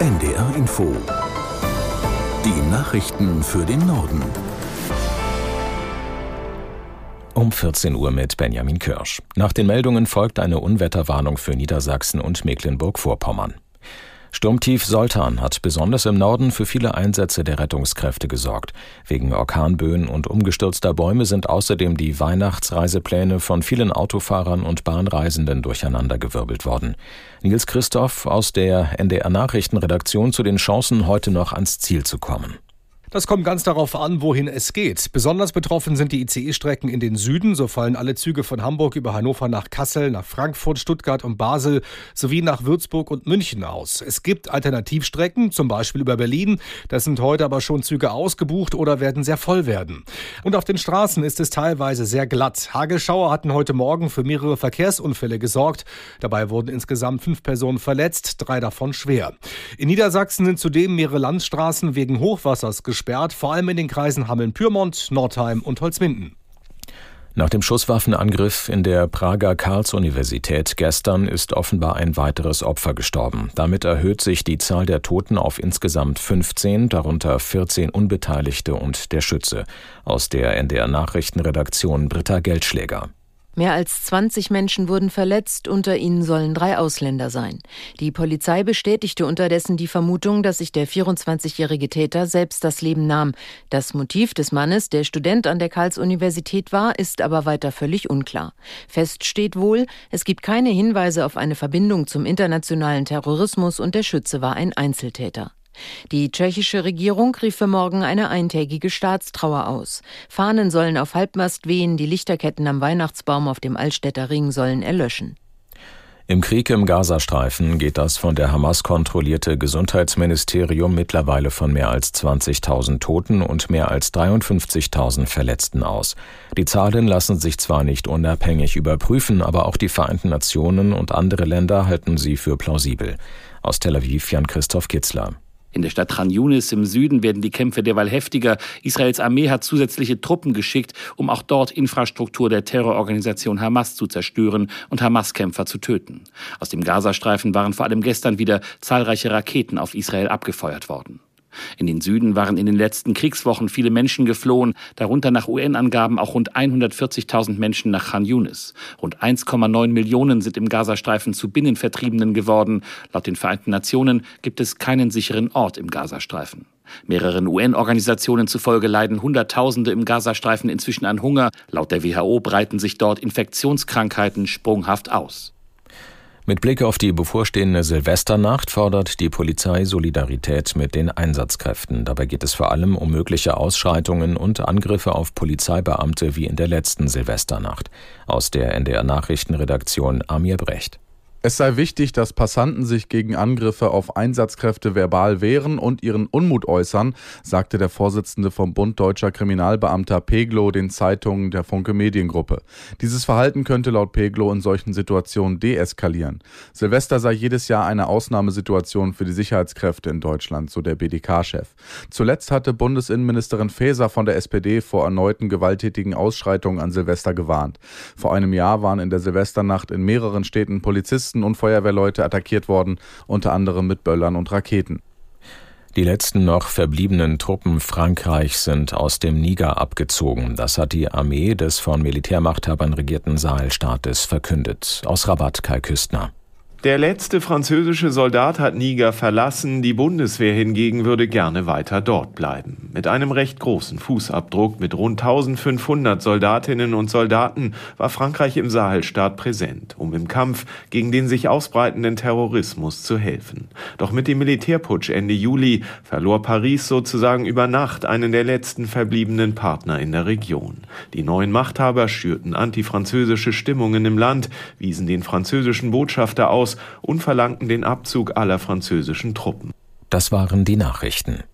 NDR Info. Die Nachrichten für den Norden. Um 14 Uhr mit Benjamin Kirsch. Nach den Meldungen folgt eine Unwetterwarnung für Niedersachsen und Mecklenburg-Vorpommern. Sturmtief Soltan hat besonders im Norden für viele Einsätze der Rettungskräfte gesorgt. Wegen Orkanböen und umgestürzter Bäume sind außerdem die Weihnachtsreisepläne von vielen Autofahrern und Bahnreisenden durcheinandergewirbelt worden. Nils Christoph aus der NDR Nachrichtenredaktion zu den Chancen, heute noch ans Ziel zu kommen. Das kommt ganz darauf an, wohin es geht. Besonders betroffen sind die ICE-Strecken in den Süden. So fallen alle Züge von Hamburg über Hannover nach Kassel, nach Frankfurt, Stuttgart und Basel sowie nach Würzburg und München aus. Es gibt Alternativstrecken, zum Beispiel über Berlin. Das sind heute aber schon Züge ausgebucht oder werden sehr voll werden. Und auf den Straßen ist es teilweise sehr glatt. Hagelschauer hatten heute Morgen für mehrere Verkehrsunfälle gesorgt. Dabei wurden insgesamt fünf Personen verletzt, drei davon schwer. In Niedersachsen sind zudem mehrere Landstraßen wegen Hochwassers gesperrt gesperrt, vor allem in den Kreisen Hameln-Pyrmont, Nordheim und Holzminden. Nach dem Schusswaffenangriff in der Prager Karls-Universität gestern ist offenbar ein weiteres Opfer gestorben. Damit erhöht sich die Zahl der Toten auf insgesamt 15, darunter 14 Unbeteiligte und der Schütze. Aus der NDR Nachrichtenredaktion Britta Geldschläger. Mehr als 20 Menschen wurden verletzt, unter ihnen sollen drei Ausländer sein. Die Polizei bestätigte unterdessen die Vermutung, dass sich der 24-jährige Täter selbst das Leben nahm. Das Motiv des Mannes, der Student an der Karls-Universität war, ist aber weiter völlig unklar. Fest steht wohl, es gibt keine Hinweise auf eine Verbindung zum internationalen Terrorismus und der Schütze war ein Einzeltäter. Die tschechische Regierung rief für morgen eine eintägige Staatstrauer aus. Fahnen sollen auf Halbmast wehen, die Lichterketten am Weihnachtsbaum auf dem Altstädter Ring sollen erlöschen. Im Krieg im Gazastreifen geht das von der Hamas kontrollierte Gesundheitsministerium mittlerweile von mehr als 20.000 Toten und mehr als 53.000 Verletzten aus. Die Zahlen lassen sich zwar nicht unabhängig überprüfen, aber auch die Vereinten Nationen und andere Länder halten sie für plausibel. Aus Tel Aviv Jan Christoph Kitzler. In der Stadt Khan Yunis im Süden werden die Kämpfe derweil heftiger. Israels Armee hat zusätzliche Truppen geschickt, um auch dort Infrastruktur der Terrororganisation Hamas zu zerstören und Hamas-Kämpfer zu töten. Aus dem Gazastreifen waren vor allem gestern wieder zahlreiche Raketen auf Israel abgefeuert worden. In den Süden waren in den letzten Kriegswochen viele Menschen geflohen, darunter nach UN-Angaben auch rund 140.000 Menschen nach Khan Yunis. Rund 1,9 Millionen sind im Gazastreifen zu Binnenvertriebenen geworden. Laut den Vereinten Nationen gibt es keinen sicheren Ort im Gazastreifen. Mehreren UN-Organisationen zufolge leiden Hunderttausende im Gazastreifen inzwischen an Hunger. Laut der WHO breiten sich dort Infektionskrankheiten sprunghaft aus. Mit Blick auf die bevorstehende Silvesternacht fordert die Polizei Solidarität mit den Einsatzkräften. Dabei geht es vor allem um mögliche Ausschreitungen und Angriffe auf Polizeibeamte wie in der letzten Silvesternacht. Aus der NDR Nachrichtenredaktion Amir Brecht. Es sei wichtig, dass Passanten sich gegen Angriffe auf Einsatzkräfte verbal wehren und ihren Unmut äußern, sagte der Vorsitzende vom Bund Deutscher Kriminalbeamter Peglo den Zeitungen der Funke Mediengruppe. Dieses Verhalten könnte laut Peglo in solchen Situationen deeskalieren. Silvester sei jedes Jahr eine Ausnahmesituation für die Sicherheitskräfte in Deutschland, so der BDK-Chef. Zuletzt hatte Bundesinnenministerin Faeser von der SPD vor erneuten gewalttätigen Ausschreitungen an Silvester gewarnt. Vor einem Jahr waren in der Silvesternacht in mehreren Städten Polizisten Polizisten und Feuerwehrleute attackiert worden, unter anderem mit Böllern und Raketen. Die letzten noch verbliebenen Truppen Frankreichs sind aus dem Niger abgezogen. Das hat die Armee des von Militärmachthabern regierten Sahelstaates verkündet. Aus Rabat Kai Küstner. Der letzte französische Soldat hat Niger verlassen, die Bundeswehr hingegen würde gerne weiter dort bleiben. Mit einem recht großen Fußabdruck mit rund 1500 Soldatinnen und Soldaten war Frankreich im Sahelstaat präsent, um im Kampf gegen den sich ausbreitenden Terrorismus zu helfen. Doch mit dem Militärputsch Ende Juli verlor Paris sozusagen über Nacht einen der letzten verbliebenen Partner in der Region. Die neuen Machthaber schürten antifranzösische Stimmungen im Land, wiesen den französischen Botschafter aus, und verlangten den Abzug aller französischen Truppen. Das waren die Nachrichten.